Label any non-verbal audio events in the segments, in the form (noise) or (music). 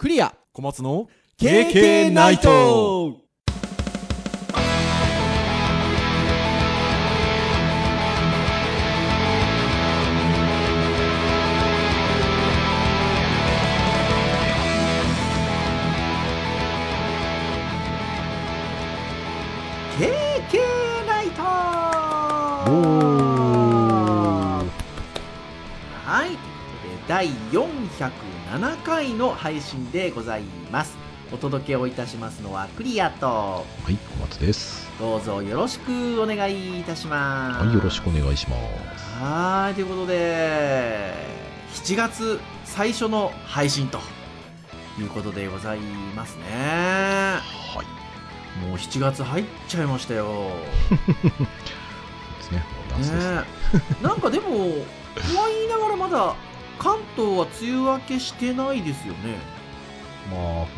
クリア。小松の KK ナイト。第4 407回の配信でございますお届けをいたしますのはクリアとはい、小松です。どうぞよろしくお願いいたしますはい、よろしくお願いします。はーいということで7月最初の配信ということでございますねはい。もう7月入っちゃいましたよ (laughs) そうですね。もう夏です。ねえなんかでもとは言いながらまだ関東は梅雨明けしてないですよねまあ、降っ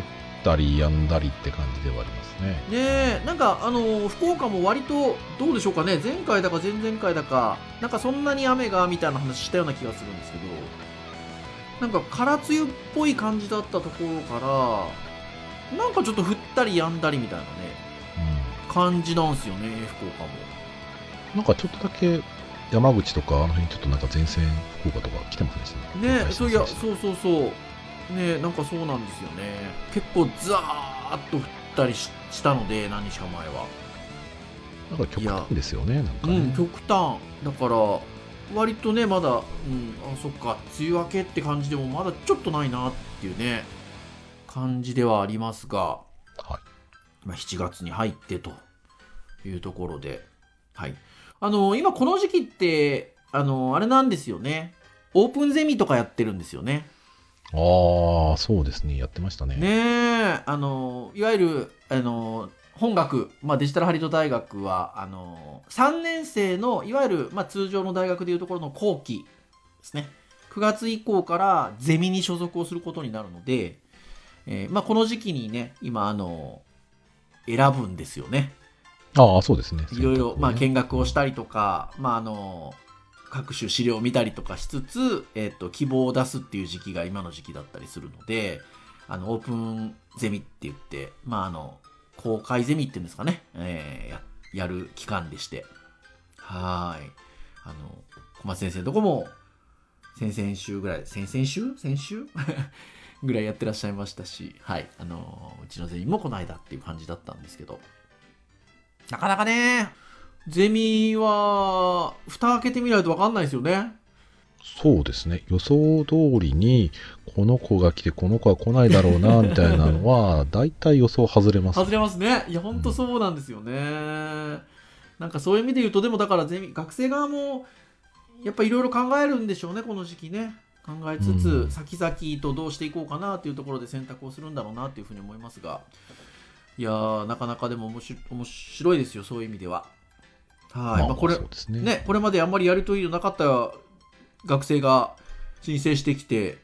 たり止んだりって感じではありますね。ねえなんかあの福岡も割とどうでしょうかね前回だか前々回だかなんかそんなに雨がみたいな話したような気がするんですけどなんか空梅雨っぽい感じだったところからなんかちょっと降ったり止んだりみたいなねう感じなんですよね福岡もん。なんかちょっとだけ山口とかあの辺ちょっとなんか前線福岡とか来てませんでした？ねそういやうそうそうそう。ねなんかそうなんですよね。結構ザーッと降ったりししたので何日か前は。だから極端ですよね、なんかね。うん極端。だから割とねまだ、うん、あそっか梅雨明けって感じでもまだちょっとないなっていうね感じではありますが、はい。まあ、7月に入ってというところではいあの今この時期ってあのあれなんですよね。オープンゼミとかやってるんですよね。ああ、そうですね。やってましたね。ねえ。あのいわゆるあの本学、まあ、デジタルハリウッド大学はあの3年生のいわゆる、まあ、通常の大学でいうところの後期ですね。9月以降からゼミに所属をすることになるので、えーまあ、この時期にね今あの選ぶんですよねああ、そうですね。いろいろ、まあ、見学をししたりとか、まあ、あの各種資料を見たりとかしつつ、えっと希望を出すっていう時期が今の時期だったりするのであのオープンゼミって言って、まあ、あの公開ゼミっていうんですかね、えーややる期間でして。はーい。あの小松先生のとこも先々週ぐらい先々週？先週？(laughs) ぐらいやってらっしゃいましたし、はい、あのうちのゼミもこの間っていう感じだったんですけどなかなかね、ゼミは、蓋開けてみないと分かんないですよね。そうですね。予想通りに、この子が来て、この子は来ないだろうな、みたいなのは、大体予想外れます。外れますね。いや、ほんとそうなんですよね。なんかそういう意味で言うと、でもだからゼミ、学生側も、やっぱいろいろ考えるんでしょうね、この時期ね。考えつつ、うん先々とどうしていこうかなっていうところで選択をするんだろうなっていうふうに思いますが、いやー、なかなかでも面白面白いですよ、そういう意味では。はい。まあ、これね。ね、これまであんまりやりとりのなかった学生が申請してきてっ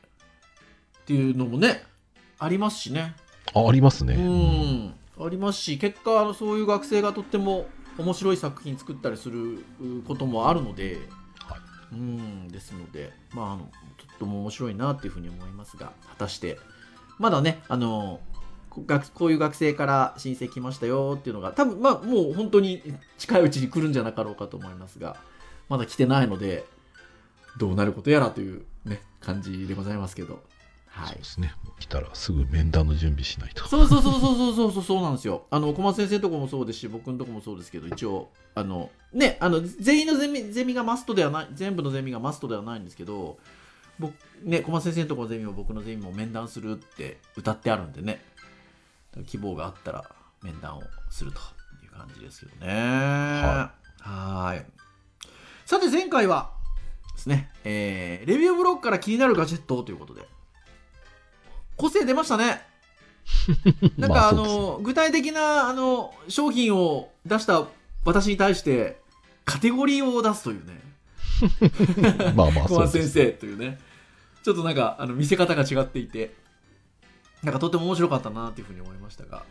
ていうのもねありますしねあありますね。うんありますし結果あのそういう学生がとっても面白い作品作ったりするうこともあるので、はいうんですのでまああのとっても面白いなっていうふうに思いますが果たしてまだねあのこういう学生から申請来ましたよっていうのが多分まあもう本当に近いうちに来るんじゃなかろうかと思いますがまだ来てないのでどうなることやらというね感じでございますけどはい、ですね。来たらすぐ面談の準備しないと。そうそうそうそうそうそうそうなんですよ。あの小松先生とこもそうですし、僕のとこもそうですけど、一応あのねあの全員のゼミゼミがマストではない全部のゼミがマストではないんですけど、僕ね小松先生のとこのゼミも僕のゼミも面談するって歌ってあるんでね。希望があったら面談をするという感じですけどね。はい。さて前回はですね、えーレビューブログから気になるガジェットということで。個性出ましたね。(laughs) なんかあまあ具体的なあの商品を出した私に対してカテゴリーを出すというね (laughs) まあまあ小松先そうです。生というねちょっとなんかあの見せ方が違っていてなんかとっても面白かったなというふうに思いましたが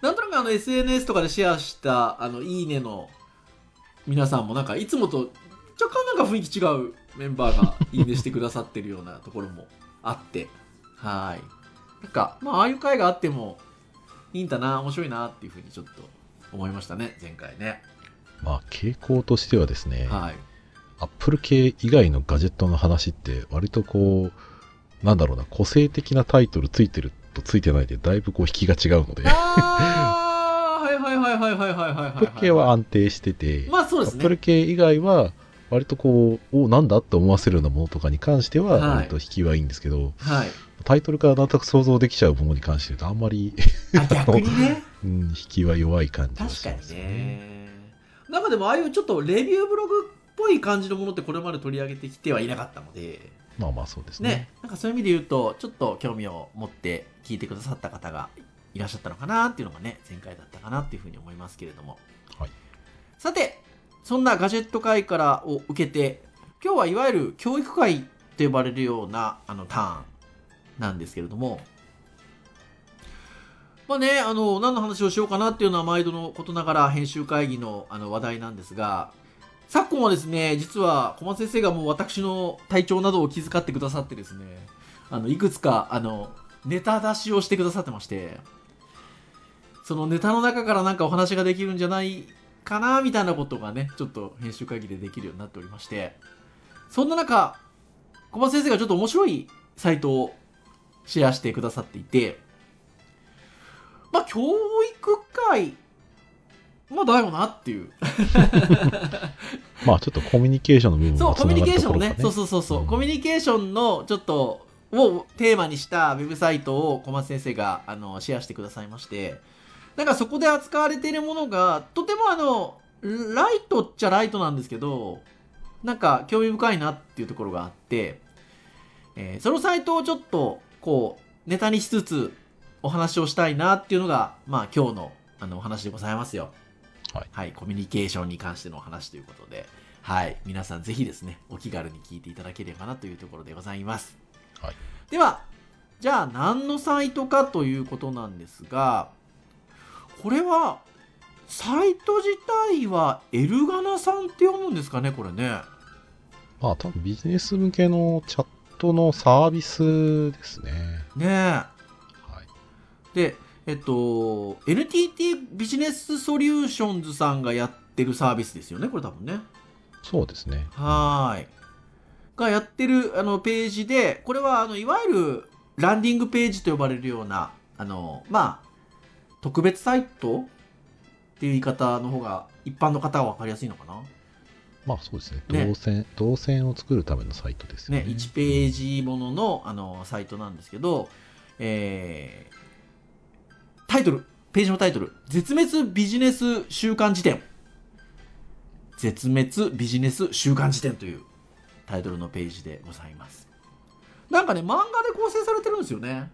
なんとなくあの SNS とかでシェアしたあのいいねの皆さんもなんかいつもと若干なんか雰囲気違うメンバーがいいねしてくださってるようなところもあってはいなんか、まあ、ああいう回があってもいいんだな、面白いなっていうふうにちょっと思いましたね、前回ね。まあ、傾向としてはですね、はい。アップル系以外のガジェットの話って、割とこう、なんだろうな、個性的なタイトルついてるとついてないで、だいぶこう引きが違うので。ああ、はいはいはいはいはいはいはい、はい。プル系は安定してて、まあそうですね。プル系以外は、割とこう、おなんだ？って思わせるようなものとかに関しては、はい、割と引きはいいんですけど、はい、タイトルからなんとなく想像できちゃうものに関して言うと、あんまりあ、逆にね。(laughs) うん、引きは弱い感じがしますね。確かにね。なんかでも、ああいうちょっとレビューブログっぽい感じのものってこれまで取り上げてきてはいなかったので、まあまあそうですね。ね、なんかそういう意味で言うと、ちょっと興味を持って聞いてくださった方がいらっしゃったのかなっていうのがね、前回だったかなっていうふうに思いますけれども。はいさて、そんなガジェット会からを受けて、今日はいわゆる教育会と呼ばれるようなあのターンなんですけれども、まあね、あの、何の話をしようかなっていうのは毎度のことながら編集会議のあの話題なんですが、昨今はですね、実は小松先生がもう私の体調などを気遣ってくださってですね、あの、いくつか、あの、ネタ出しをしてくださってまして、そのネタの中からなんかお話ができるんじゃないかな、みたいなことがね、ちょっと編集会議でできるようになっておりまして、そんな中、小松先生がちょっと面白いサイトをシェアしてくださっていて、まあ、教育会、まあ、だよなっていう。(laughs) まあちょっとコミュニケーションの部分そう、がコミュニケーションをつながるところがね、そうそうそうそう、うん。コミュニケーションのちょっと、をテーマにしたウェブサイトを小松先生があのシェアしてくださいまして、なんかそこで扱われているものが、とてもあの、ライトっちゃライトなんですけど、なんか興味深いなっていうところがあって、えーそのサイトをちょっと、こう、ネタにしつつお話をしたいなっていうのが、まあ今日のあのお話でございますよ。はいはい、コミュニケーションに関してのお話ということで、はい、皆さんぜひですね、お気軽に聞いていただければなというところでございます。はいでは、じゃあ何のサイトかということなんですが、これは、サイト自体はエルガナさんって読むんですかね、これね。まあ多分ビジネス向けのチャットのサービスですね。ねえ。はい。で、えっと、NTT ビジネスソリューションズさんがやってるサービスですよね、これ多分ね。そうですね。はーい。がやってるあのページで、これはあのいわゆるランディングページと呼ばれるような、あの、まあ、特別サイトっていう言い方の方が一般の方は分かりやすいのかな。まあそうですね。ね動線、動線を作るためのサイトですよね、ね。1ページもののあのサイトなんですけど、えータイトル、ページのタイトル、絶滅ビジネス週間辞典。絶滅ビジネス週間辞典というタイトルのページでございます。なんかね、漫画で構成されてるんですよね。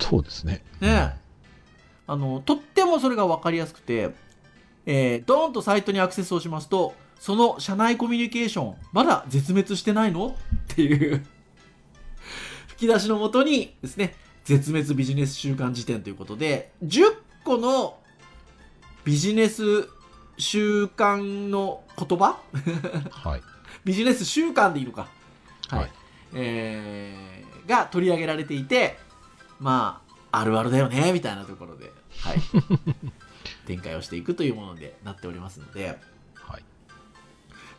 そうですね。ねあの、とってもそれが分かりやすくて、えー、ドーンとサイトにアクセスをしますと、その社内コミュニケーション、まだ絶滅してないの？っていう (laughs) 吹き出しのもとにですね、絶滅ビジネス週間辞典ということで、10個のビジネス習慣の言葉？はい。(laughs) ビジネス習慣でいいのか。はい。はいえーが取り上げられていて、まあ、あるあるだよね、みたいなところで、はい。(laughs) 展開をしていくというものでなっておりますので、はい。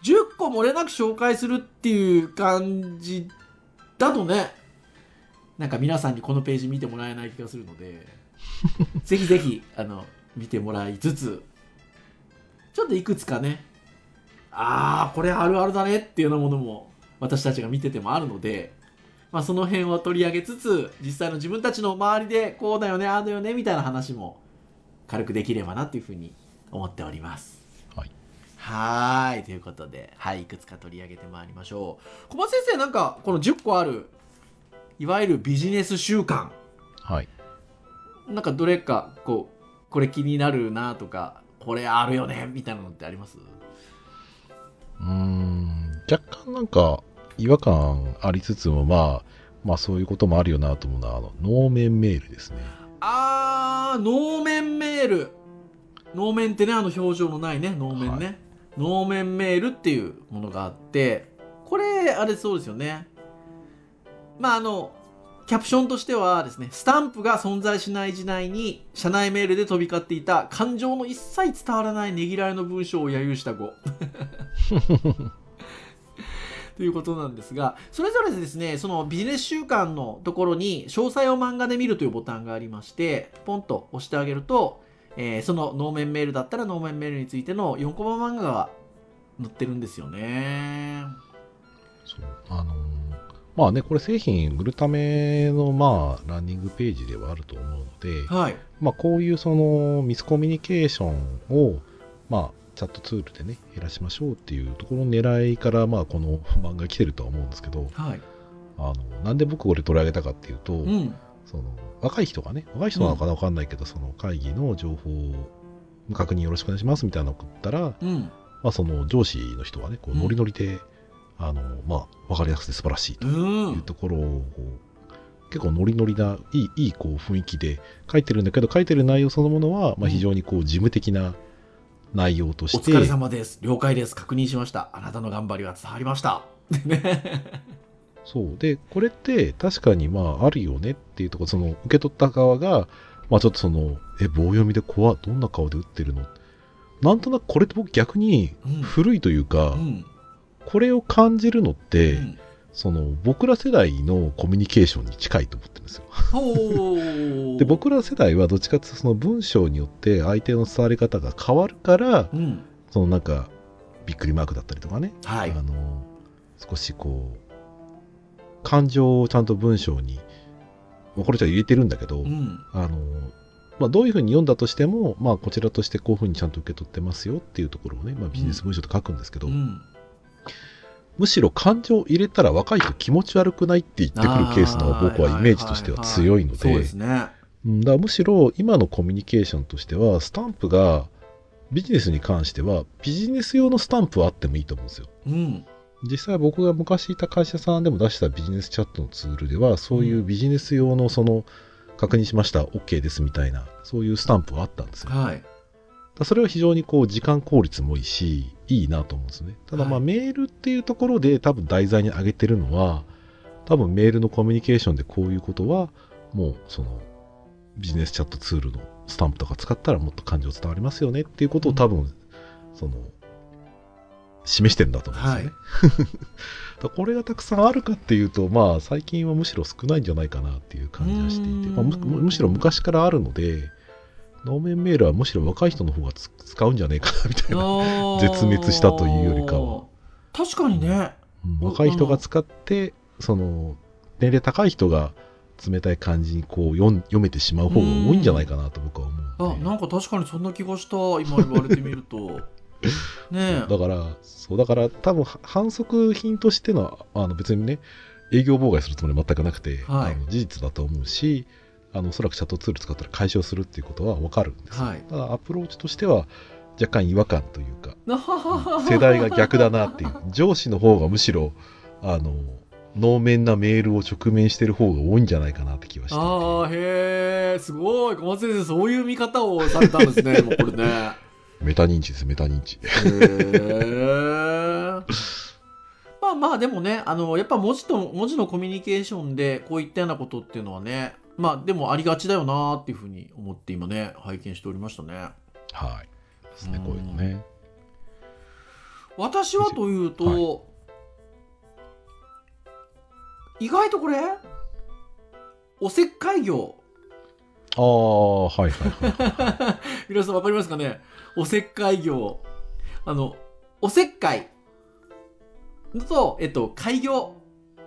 10個漏れなく紹介するっていう感じだとね、なんか皆さんにこのページ見てもらえない気がするので、ぜひぜひ、あの、見てもらいつつ、ちょっといくつかね、あー、これあるあるだねっていうようなものも私たちが見ててもあるので、まあその辺を取り上げつつ、実際の自分たちの周りでこうだよね、ああだよね、みたいな話も軽くできればなっていうふうに思っております。はい。はーい。ということで、はい、いくつか取り上げてまいりましょう。小松先生、なんか、この10個ある、いわゆるビジネス習慣、はい。なんかどれか、こう、これ気になるなとか、これあるよね、みたいなのってあります？うーん、若干なんか違和感ありつつも、まあ、まあそういうこともあるよなと思うのは、あの、能面メールですね。あー、能面メール。能面ってね、あの表情のないね、能面ね。は能面メールっていうものがあって、これ、あれそうですよね。まあ、あの、キャプションとしてはですね、スタンプが存在しない時代に、社内メールで飛び交っていた感情の一切伝わらないねぎらいの文章を揶揄した語。(laughs) ということなんですが、それぞれですね、そのビジネス週間のところに、詳細を漫画で見るというボタンがありまして、ポンと押してあげると、えーその能面メールだったら能面メールについての4コマ漫画が載ってるんですよね。そうあのーまあね、これ製品売るための、まあ、ランニングページではあると思うので、はい。まあ、こういうそのミスコミュニケーションを、まあ、チャットツールでね、減らしましょうっていうところの狙いから、まあ、この漫画来てるとは思うんですけど、はい。あの、なんで僕これ取り上げたかっていうと、うん。その、若い人がね、若い人なのかなわかんないけど、その会議の情報を確認よろしくお願いしますみたいなのを送ったら、うん。まあ、その上司の人がね、こううんノリノリで、あの、まあ、わかりやすくて素晴らしいとう。いうんところを、結構ノリノリな、いい、いいこう雰囲気で書いてるんだけど、書いてる内容そのものは、まあ、非常にこう事務的な内容とおして、疲れ様です。了解です。確認しました。あなたの頑張りは伝わりました。ね (laughs) そう。で、これって確かにまああるよねっていうところ、その受け取った側が、まあちょっとその、え、棒読みで怖いどんな顔で打ってるの？なんとなくこれって僕逆にうん古いというか、うん。これを感じるのって、うんその僕ら世代のコミュニケーションに近いと思ってるんですよ。(laughs) で、僕ら世代はどっちかっていうとその文章によって相手の伝わり方が変わるから、うん。そのなんか、びっくりマークだったりとかね、はい。あの少しこう感情をちゃんと文章にまあこれじゃ入れてるんだけど、うん。あのまあ、どういうふうに読んだとしても、まあ、こちらとしてこういうふうにちゃんと受け取ってますよっていうところをね、まあ、ビジネス文書と書くんですけど、うん。むしろ感情を入れたら若い人気持ち悪くないって言ってくるケースの僕はイメージとしては強いのでだむしろ今のコミュニケーションとしてはスタンプがビジネスに関してはビジネス用のスタンプはあってもいいと思うんですよ。うん。実際僕が昔いた会社さんでも出したビジネスチャットのツールではそういうビジネス用のその確認しました OK ですみたいなそういうスタンプはあったんですよ。はい。らそれは非常にこう時間効率もいいしいいなと思うんですね。ただまあはいメールっていうところで多分題材に挙げてるのは多分メールのコミュニケーションでこういうことはもうそのビジネスチャットツールのスタンプとか使ったらもっと感情伝わりますよねっていうことを多分その示してるんだと思うんですよね。(laughs) だからこれがたくさんあるかっていうと、まあ、最近はむしろ少ないんじゃないかなっていう感じがしていて、まあ、むしろ昔からあるので、能面メールはむしろ若い人の方がつ使うんじゃねえかなみたいな、絶滅したというよりかは。確かにね。うん若い人が使って、その、年齢高い人が冷たい感じにこう読ん読めてしまう方が多いんじゃないかなと僕は思うあ。なんか確かにそんな気がした。今言われてみると。(laughs) ねえ。だから、そう、だから多分は反則品としての、あの別にね、営業妨害するつもりは全くなくて、はいあの事実だと思うし、あのおそらくチャットツール使ったら解消するっていうことは分かるんですよ。はい。ただアプローチとしては若干違和感というか、世 (laughs) 世代が逆だなっていう、上司の方がむしろ、あの、能面なメールを直面してる方が多いんじゃないかなって気はして。ああ、へえ、すごい。小松先生、そういう見方をされたんですね、(laughs) もうこれね。メタ認知です、メタ認知。へえ。(laughs) まあまあ、でもね、あの、やっぱ文字と、文字のコミュニケーションで、こういったようなことっていうのはね、まあ、でもありがちだよなっていうふうに思って今ね、拝見しておりましたね。はい。ですね、うんこういうのね。私はというと、は意外とこれ、おせっかい業。ああ、はいはいはい。(laughs) 皆さんわかりますかね？おせっかい業。あの、おせっかいと、えっと、開業。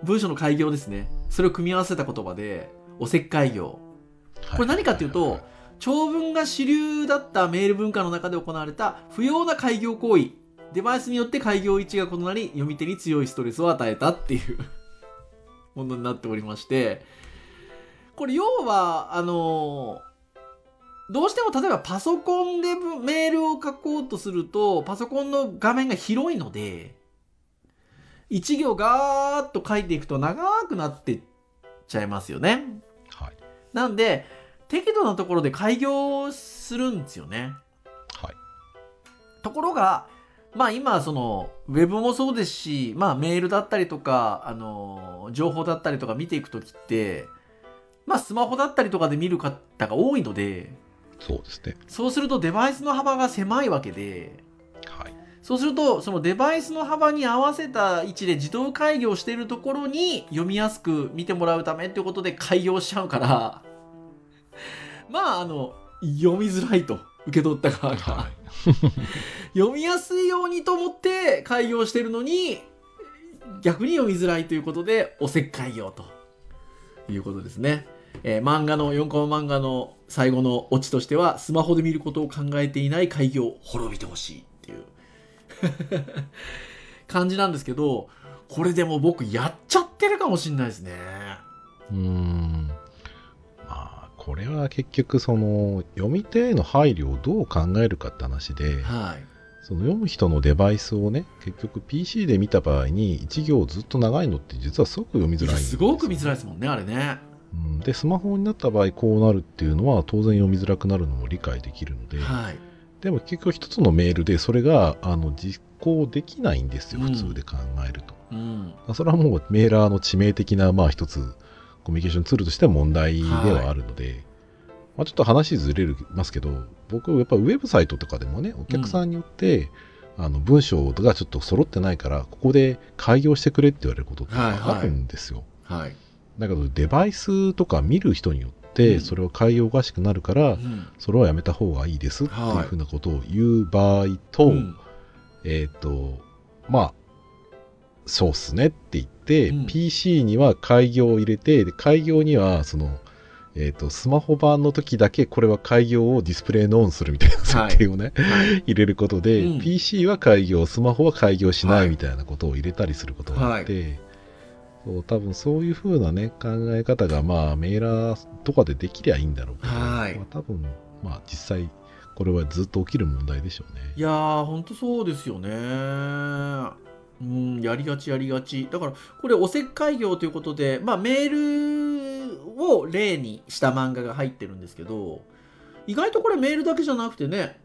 文章の開業ですね。それを組み合わせた言葉で、おせっかい業。これ何かっていうと、長文が主流だったメール文化の中で行われた不要な開業行為。デバイスによって開業位置が異なり、読み手に強いストレスを与えたっていうものになっておりまして、これ要は、あのどうしても例えばパソコンでぶメールを書こうとすると、パソコンの画面が広いので、一行ガーッと書いていくと長くなってっちゃいますよね。はい。なんで、適度なところで開業するんですよね。はい。ところが、まあ今、その、ウェブもそうですし、まあメールだったりとか、あの、情報だったりとか見ていくときって、まあスマホだったりとかで見る方が多いので、そうですね。そうするとデバイスの幅が狭いわけで、はい。そうすると、そのデバイスの幅に合わせた位置で自動開業しているところに読みやすく見てもらうためっていうことで開業しちゃうから、(laughs) まあ、あの、読みづらいと、受け取った側が。は (laughs) 読みやすいようにと思って開業してるのに、逆に読みづらいということで、おせっかい業ということですね。えー漫画の、4コマ漫画の最後のオチとしては、スマホで見ることを考えていない開業、滅びてほしい (laughs) 感じなんですけど、これでも僕やっちゃってるかもしれないですね。い。うーん。まあ、これは結局、その、読み手への配慮をどう考えるかって話で、はい。その読む人のデバイスをね、結局 PC で見た場合に、1行ずっと長いのって実はすごく読みづらいんですすごく見づらいですもんね、あれね。うんで、スマホになった場合こうなるっていうのは当然読みづらくなるのも理解できるので、はい。でも結局一つのメールでそれがあの実行できないんですよ、うん普通で考えると。うん。それはもうメーラーの致命的な、まあ一つコミュニケーションツールとしては問題ではあるので、まあ、ちょっと話ずれますけど、僕やっぱウェブサイトとかでもね、お客さんによって、あの文章がちょっと揃ってないから、ここで開業してくれって言われることってはいはいあるんですよ。はい。だけどデバイスとか見る人によっそれを開業おかしくなるから、うん。それはやめた方がいいですっていうはい。ふうなことを言う場合と、うん。えっ、と、まあ、そうっすねって言って、うん。PC には開業を入れて、で開業には、その、えっ、と、スマホ版の時だけこれは開業をディスプレイのオンするみたいな設定をね、はい。入れることで、うん。PC は開業、スマホは開業しなはい。いみたいなことを入れたりすることがあって、そう多分そういう風なね、考え方が、まあ、メーラーとかでできりゃいいんだろうけど、はいまあ、多分、まあ、実際、これはずっと起きる問題でしょうね。いやー、ほんとそうですよね。うん、やりがちやりがち。だから、これ、おせっかい業ということで、まあ、メールを例にした漫画が入ってるんですけど、意外とこれメールだけじゃなくてね、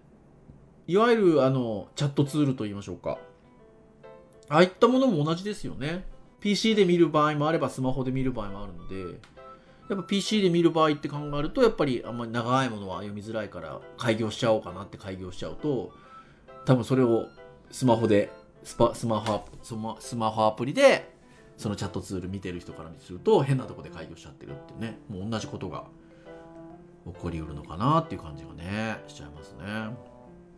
いわゆる、あの、チャットツールと言いましょうか。ああいったものも同じですよね。PC で見る場合もあれば、スマホで見る場合もあるので、やっぱ PC で見る場合って考えると、やっぱりあんまり長いものは読みづらいから、開業しちゃおうかなって開業しちゃうと、多分それをスマホで、スパスマホアプスマスマホアプリで、そのチャットツール見てる人からすると、変なとこで開業しちゃってるってね、もう同じことが起こりうるのかなっていう感じがね、しちゃいますね。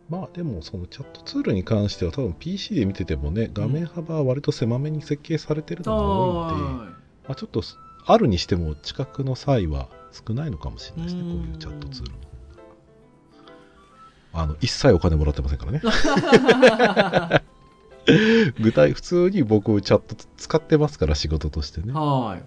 まあでもそのチャットツールに関しては多分 PC で見ててもね画面幅は割と狭めに設計されてるのが多いので、まあ、ちょっとあるにしても近くの際は少ないのかもしれないですねうん。こういうチャットツール。のあの一切お金もらってませんからね。(laughs) 具体普通に僕チャット使ってますから仕事としてね、まはい。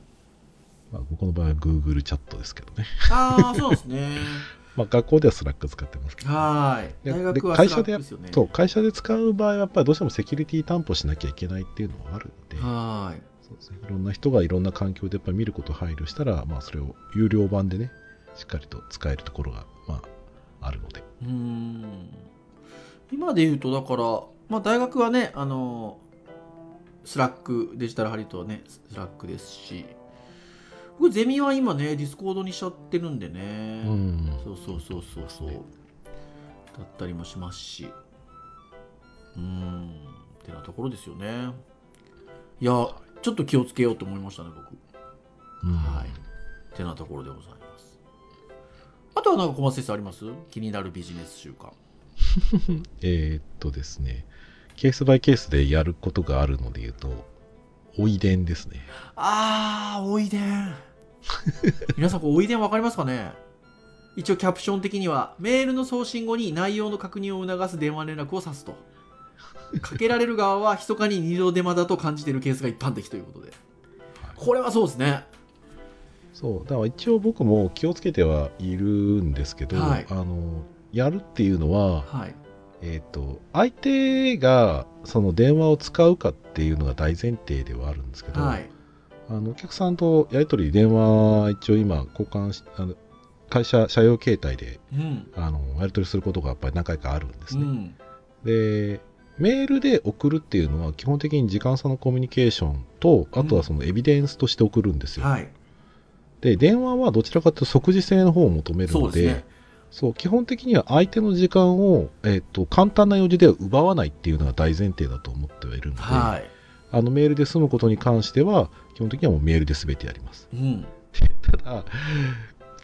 あ、僕の場合は Google チャットですけどね、ああ、そうですね。(laughs) まあ、学校ではスラック使ってますけどはい。で大学は会社で。そう会社で使う場合はやっぱりどうしてもセキュリティ担保しなきゃいけないっていうのはあるんで、はい。そうですね、いろんな人がいろんな環境でやっぱり見ることを配慮したら、まあ、それを有料版でね、しっかりと使えるところが、まあ、あるので。うーん今で言うとだから、まあ、大学はねあのスラックデジタルハリウッドはねスラックですし僕ゼミは今ねディスコードにしちゃってるんでね、うん。そうそうそうそうそうだったりもしますしうーんってなところですよねいやちょっと気をつけようと思いましたね僕うんはい。ってなところでございます。あとはなんか小松先生あります？気になるビジネス習慣。(laughs) えーっとですね、ケースバイケースでやることがあるので言うと、おいでんですね。あー、おいでん。(laughs) 皆さん、おいでんわかりますかね？一応キャプション的には、メールの送信後に内容の確認を促す電話連絡を指すと。かけられる側は密かに二度手間だと感じているケースが一般的ということで。これはそうですね。そう、だから一応僕も気をつけてはいるんですけど、はいあの、やるっていうのは、はい。えーっと、相手がその電話を使うかっていうのが大前提ではあるんですけど、はい。あのお客さんとやり取り、電話、一応今、交換し、あの会社、社用携帯でうん。あのやり取りすることがやっぱり何回かあるんですね。うん。で、メールで送るっていうのは、基本的に時間差のコミュニケーションと、あとはそのエビデンスとして送るんですよ。はい。で、電話はどちらかというと即時性の方を求めるので、そうね。基本的には相手の時間を、えっ、と、簡単な用事では奪わないっていうのが大前提だと思ってはいるので、はい。あのメールで済むことに関しては、基本的にはもうメールで全てやります。うん。ただ、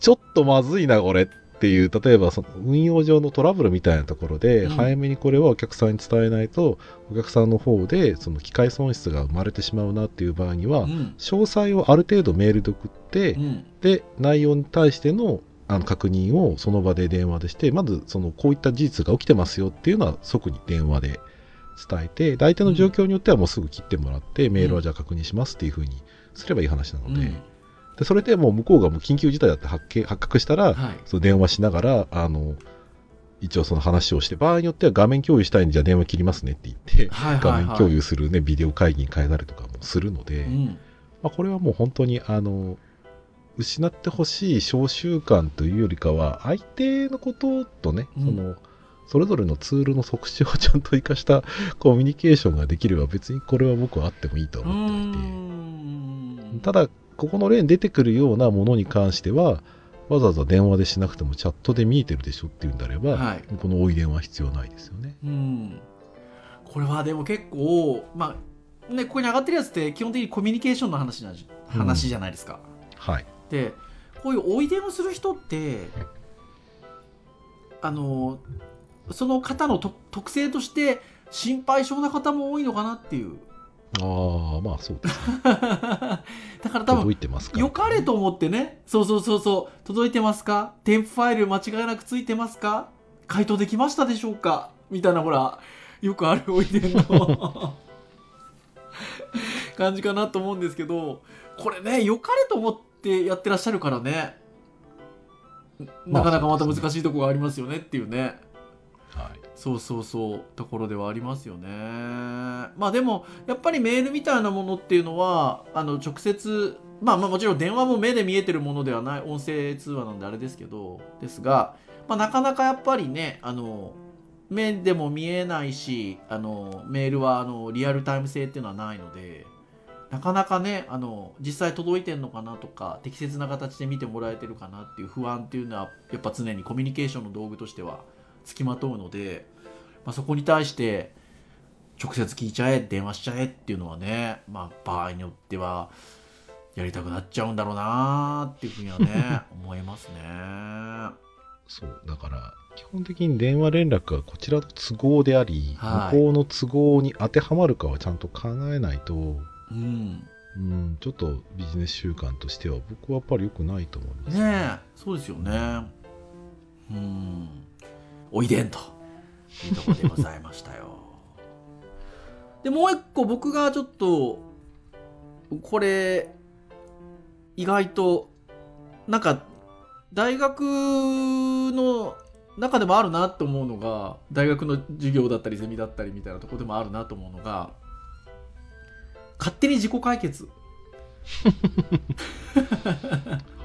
ちょっとまずいな、これっていう、例えばその運用上のトラブルみたいなところで、うん早めにこれはお客さんに伝えないと、お客さんの方で、その機械損失が生まれてしまうなっていう場合には、うん。詳細をある程度メールで送って、うん。で、内容に対してのあの確認をその場で電話でして、まずそのこういった事実が起きてますよっていうのは即に電話で伝えて、で相手の状況によってはもうすぐ切ってもらって、メールはじゃあ確認しますっていうふうにすればいい話なので、うん。でそれでもう向こうがもう緊急事態だって発見発覚したら、はい。その電話しながら、あの、一応その話をして、場合によっては画面共有したいんで、じゃあ電話切りますねって言って、はいはいはい画面共有するね、ビデオ会議に変えたりとかもするので、うん。まあ、これはもう本当に、あの、失ってほしい小習慣というよりかは、相手のこととね、うんその、それぞれのツールの特徴をちゃんと活かした (laughs) コミュニケーションができれば、別にこれは僕はあってもいいとう思っていて、ん。ただ、ここの例に出てくるようなものに関しては、わざわざ電話でしなくてもチャットで見えてるでしょっていうんであれば、はい。この追い電話必要ないですよね。うん。これはでも結構、まあ、ね、ここに上がってるやつって基本的にコミュニケーションの話なじ話じゃないですか。はい。で、こういう追い電をする人って、あの、その方のと特性として心配性な方も多いのかなっていう。ああ、まあそうですね。(laughs) だから多分届いてますかれと思ってね、そうそうそうそう、届いてますか？添付ファイル間違いなくついてますか？回答できましたでしょうか？みたいなほら、よくあるおいでんの。(laughs) 感じかなと思うんですけど、これね、良かれと思ってやってらっしゃるからね、なかなかまた難しいところがありますよねっていうね。はい。そうそうそうところではありますよね。まあでもやっぱりメールみたいなものっていうのはあの直接まあまあもちろん電話も目で見えてるものではない音声通話なんであれですけどですが、まあ、なかなかやっぱりねあの目でも見えないしあのメールはあのリアルタイム性っていうのはないのでなかなかねあの実際届いてんのかなとか適切な形で見てもらえてるかなっていう不安っていうのはやっぱ常にコミュニケーションの道具としてはつきまとうので、まあ、そこに対して直接聞いちゃえ電話しちゃえっていうのはね、まあ、場合によってはやりたくなっちゃうんだろうなっていうふうにはね (laughs) 思いますね。そう。だから、基本的に電話連絡がこちらの都合であり、はい向こうの都合に当てはまるかはちゃんと考えないと、うん、うん、ちょっとビジネス習慣としては僕はやっぱり良くないと思います。ねえそうですよね。うんおいでんというところでございましたよ。(laughs) でもう一個僕がちょっとこれ意外となんか大学の中でもあるなと思うのが大学の授業だったりゼミだったりみたいなところでもあるなと思うのが勝手に自己解決 (laughs)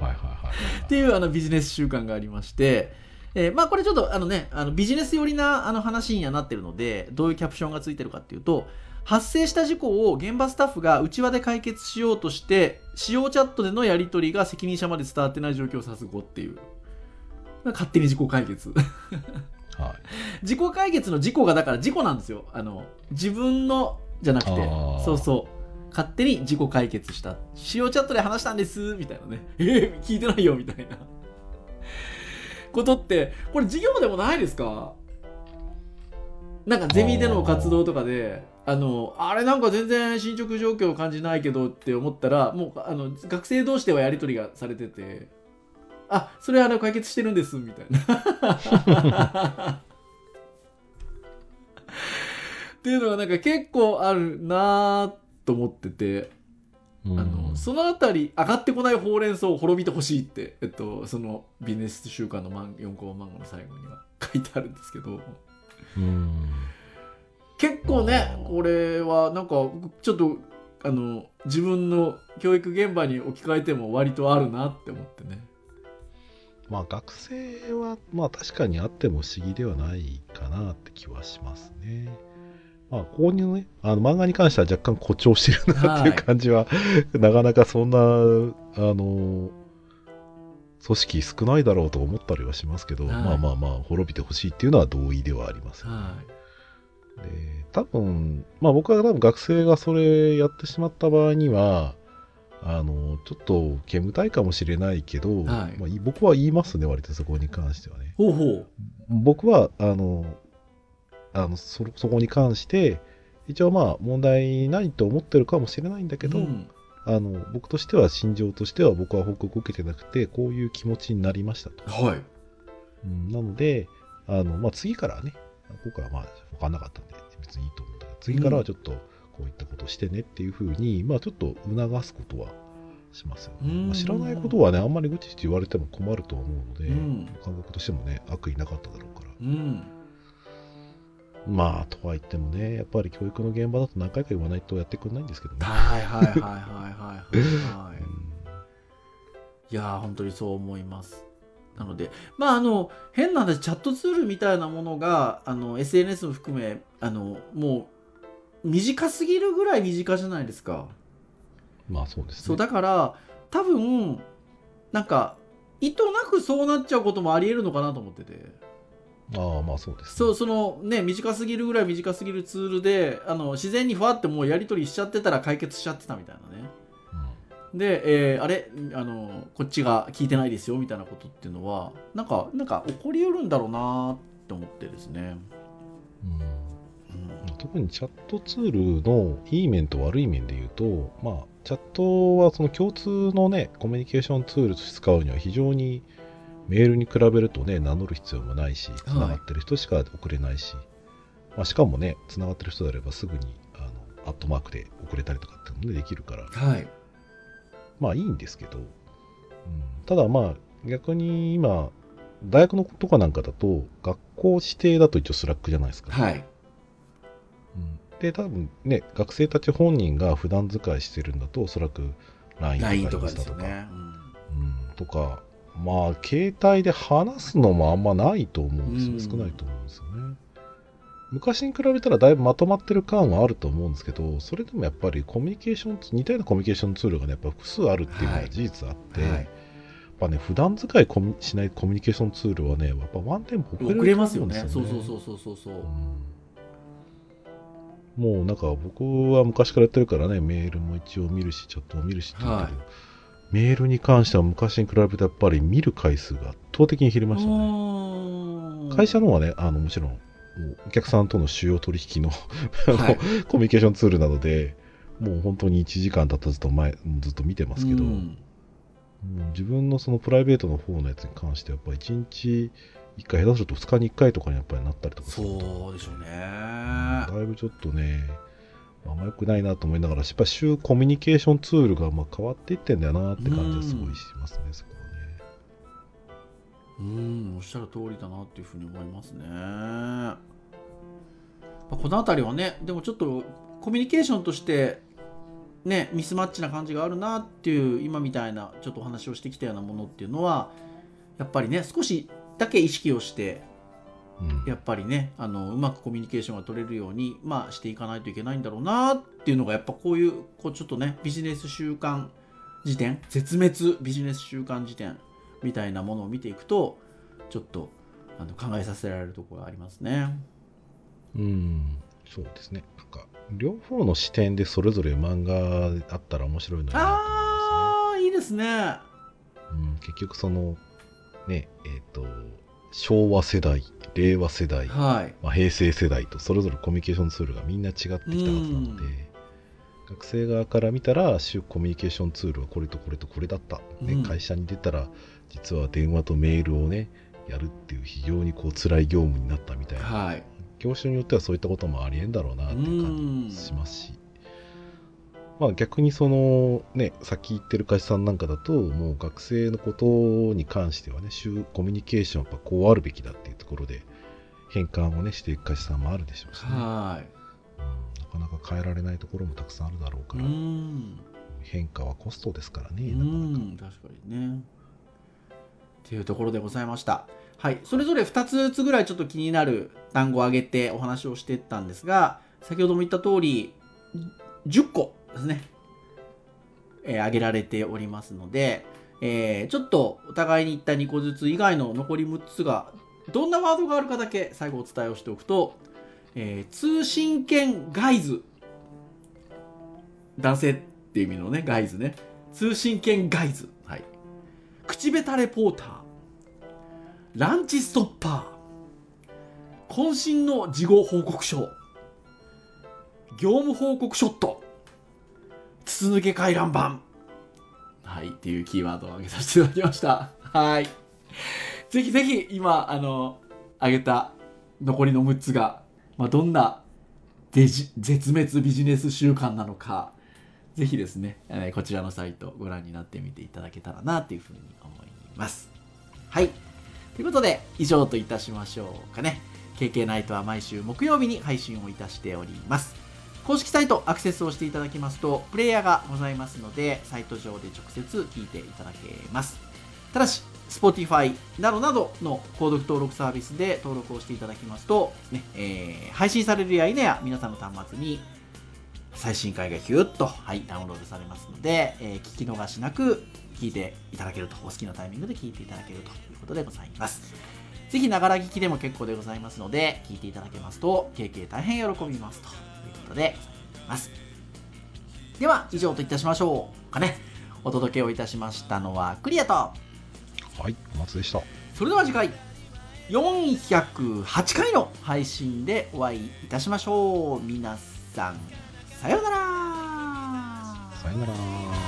はいはいはい。っていうあのビジネス習慣がありまして、えーまあこれちょっとあのね、あのビジネス寄りなあの話にはなってるので、どういうキャプションがついてるかっていうと、発生した事故を現場スタッフが内輪で解決しようとして、使用チャットでのやり取りが責任者まで伝わってない状況を指す語っていう。勝手に自己解決。はい。(laughs) 自己解決の事故がだから事故なんですよ。あの、自分のじゃなくてそうそう。勝手に自己解決した。使用チャットで話したんです、みたいなね。えー、聞いてないよ、みたいな。ことって、これ授業でもないですか？なんかゼミでの活動とかで、あの、あれなんか全然進捗状況を感じないけどって思ったら、もう、あの、学生同士ではやりとりがされてて、あ、それあの解決してるんです、みたいな。っていうのがなんか結構あるなぁと思ってて、うんあのそのあたり上がってこないほうれん草を滅びてほしいって、えっと、そのビジネス週間の漫4コマ漫画の最後には書いてあるんですけどうん。結構ねこれはなんかちょっとあの自分の教育現場に置き換えても割とあるなって思ってね。まあ学生は、まあ確かにあっても不思議ではないかなって気はしますね。まあ、ここにね、あの漫画に関しては若干誇張してるなっていう感じは、なかなかそんな、あの、組織少ないだろうと思ったりはしますけど、はい。まあまあまあ滅びてほしいっていうのは同意ではありますよね、はで多分まあ僕は多分学生がそれやってしまった場合にはあのちょっと煙たいかもしれないけど、はい。まあ、い僕は言いますね割とそこに関してはね。ほうほう。僕はあのあのそそこに関して一応まあ問題ないと思ってるかもしれないんだけど、うん。あの僕としては心情としては僕は報告を受けてなくてこういう気持ちになりましたと、はい。うんなのであの、まあ、次からはね今回はまあ分かんなかったんで別にいいと思うんだけど次からはちょっとこういったことをしてねっていうふうに、まあちょっと促すことはしますよね、うん。まあ知らないことはねあんまりぐちぐち言われても困ると思うので、うん。感覚としてもね悪意なかっただろうから。うん。まあ、とは言ってもね、やっぱり教育の現場だと何回か言わないとやってくれないんですけどね。はいはいはいはいはいはい、はい。うんいやー本当にそう思います。なので、まああの、変な話、チャットツールみたいなものが、あの、SNS も含め、あの、もう、短すぎるぐらい身近じゃないですか。まあそうですね。そう、だから、多分、なんか、意図なくそうなっちゃうこともあり得るのかなと思ってて。ああ、まあそうです、ね。そう、そのね、短すぎるぐらい短すぎるツールで、あの、自然にふわってもうやり取りしちゃってたら解決しちゃってたみたいなね。で、えーあれ？あのこっちが聞いてないですよみたいなことっていうのはなんかなんか起こりうるんだろうなって思ってですね、うんうん。うん。特にチャットツールのいい面と悪い面で言うと、まあ、チャットはその共通のね、コミュニケーションツールとして使うには非常にメールに比べるとね、名乗る必要もないし、つながってる人しか送れないし、まあ、しかもね、つながってる人であればすぐにあのアットマークで送れたりとかっていうのもねできるから、はい。まあいいんですけど、うん、ただまあ逆に今、大学のとかなんかだと、学校指定だと一応スラックじゃないですか。はい。うん。で、多分ね、学生たち本人が普段使いしてるんだと、おそらく LINE とかイかンスタとか、ですよね、うん、とか、まあ、携帯で話すのもあんまないと思うんですよ。うん。少ないと思うんですよね。昔に比べたらだいぶまとまってる感はあると思うんですけど、それでもやっぱりコミュニケーションツ、似たようなコミュニケーションツールがね、やっぱ複数あるっていうのが事実あって、はい。やっぱね、普段使いしないコミュニケーションツールはね、やっぱワンテンポ遅れる遅れますよね。そうそうそうそうそうそう。うん。もうなんか僕は昔からやってるからね、メールも一応見るし、チャットも見るしって言うけど、はいメールに関しては昔に比べてやっぱり見る回数が圧倒的に減りましたね。ね会社のはね、あのもちろん、お客さんとの主要取引のはい。(laughs) コミュニケーションツールなので、もう本当に1時間経たずと前ずっと見てますけど、うん。もう自分のそのプライベートの方のやつに関しては、やっぱ1日1回、下手すると2日に1回とかにやっぱりなったりとかするとそうでしょうねだいぶちょっとね、あんま良くないなと思いながら、やっぱり週コミュニケーションツールがまあ変わっていってんだよなって感じはすごいしますね、そこはね。うんおっしゃる通りだなっていうふうに思いますね。まあこの辺りはねでもちょっとコミュニケーションとしてねミスマッチな感じがあるなっていう今みたいなちょっとお話をしてきたようなものっていうのはやっぱりね少しだけ意識をしてうんやっぱりねあのうまくコミュニケーションが取れるように、まあ、していかないといけないんだろうなっていうのがやっぱこういうこうちょっとねビジネス習慣辞典絶滅ビジネス習慣辞典みたいなものを見ていくとちょっとあの考えさせられるところがありますね。うん、そうですね。なんか、両方の視点でそれぞれ漫画あったら面白いのになと思いああいいですね。ますね。うん、結局その、ね、えっ、と、昭和世代、令和世代、はい。まあ、平成世代とそれぞれコミュニケーションツールがみんな違ってきたはずなので、うん。学生側から見たら主コミュニケーションツールはこれとこれとこれだった、ねうん。会社に出たら実は電話とメールをねやるっていう非常にこう辛い業務になったみたいな、はい。業種によってはそういったこともありえんだろうなっていう感じしますし、まあ逆にそのねさっき言ってる会社さんなんかだともう学生のことに関してはね週コミュニケーションはやっぱこうあるべきだっていうところで変換をねしていく会社さんもあるでしょうしね、はい。うんなかなか変えられないところもたくさんあるだろううから、ん。変化はコストですからね、うなかなかん、確かにね。っていうところでございました。はい、それぞれ2つずつぐらいちょっと気になる単語を挙げてお話をしていったんですが、先ほども言った通り、10個ですね、えー挙げられておりますので、えーちょっとお互いに言った2個ずつ以外の残り6つがどんなワードがあるかだけ最後お伝えをしておくと、えー通信圏ガイズ。男性っていう意味のねガイズね。通信圏ガイズ。はい。口下手レポーター。ランチストッパー。渾身の事後報告書。業務報告ショット。筒抜け回覧板。はいっていうキーワードを挙げさせていただきました。はい。ぜひぜひ今あの挙げた残りの6つが、まあ、どんなデジ絶滅ビジネス習慣なのかぜひですね、えこちらのサイトご覧になってみていただけたらなというふうに思います。はい。ということで以上といたしましょうかね。KK ナイトは毎週木曜日に配信をいたしております。公式サイトアクセスをしていただきますとプレイヤーがございますのでサイト上で直接聞いていただけます。ただし Spotify などなどの購読登録サービスで登録をしていただきますと、ねえー配信されるや否や皆さんの端末に最新回がヒュッと、はい、ダウンロードされますので、えー聞き逃しなく聞いていただけるとお好きなタイミングで聞いていただけるということでございます。ぜひながら聞きでも結構でございますので聞いていただけますと KK 大変喜びますと。ことでございますでは以上といたしましょうかねお届けをいたしましたのはクリアとはい、お松でした。それでは次回408回の配信でお会いいたしましょう皆さんさようならさよなら。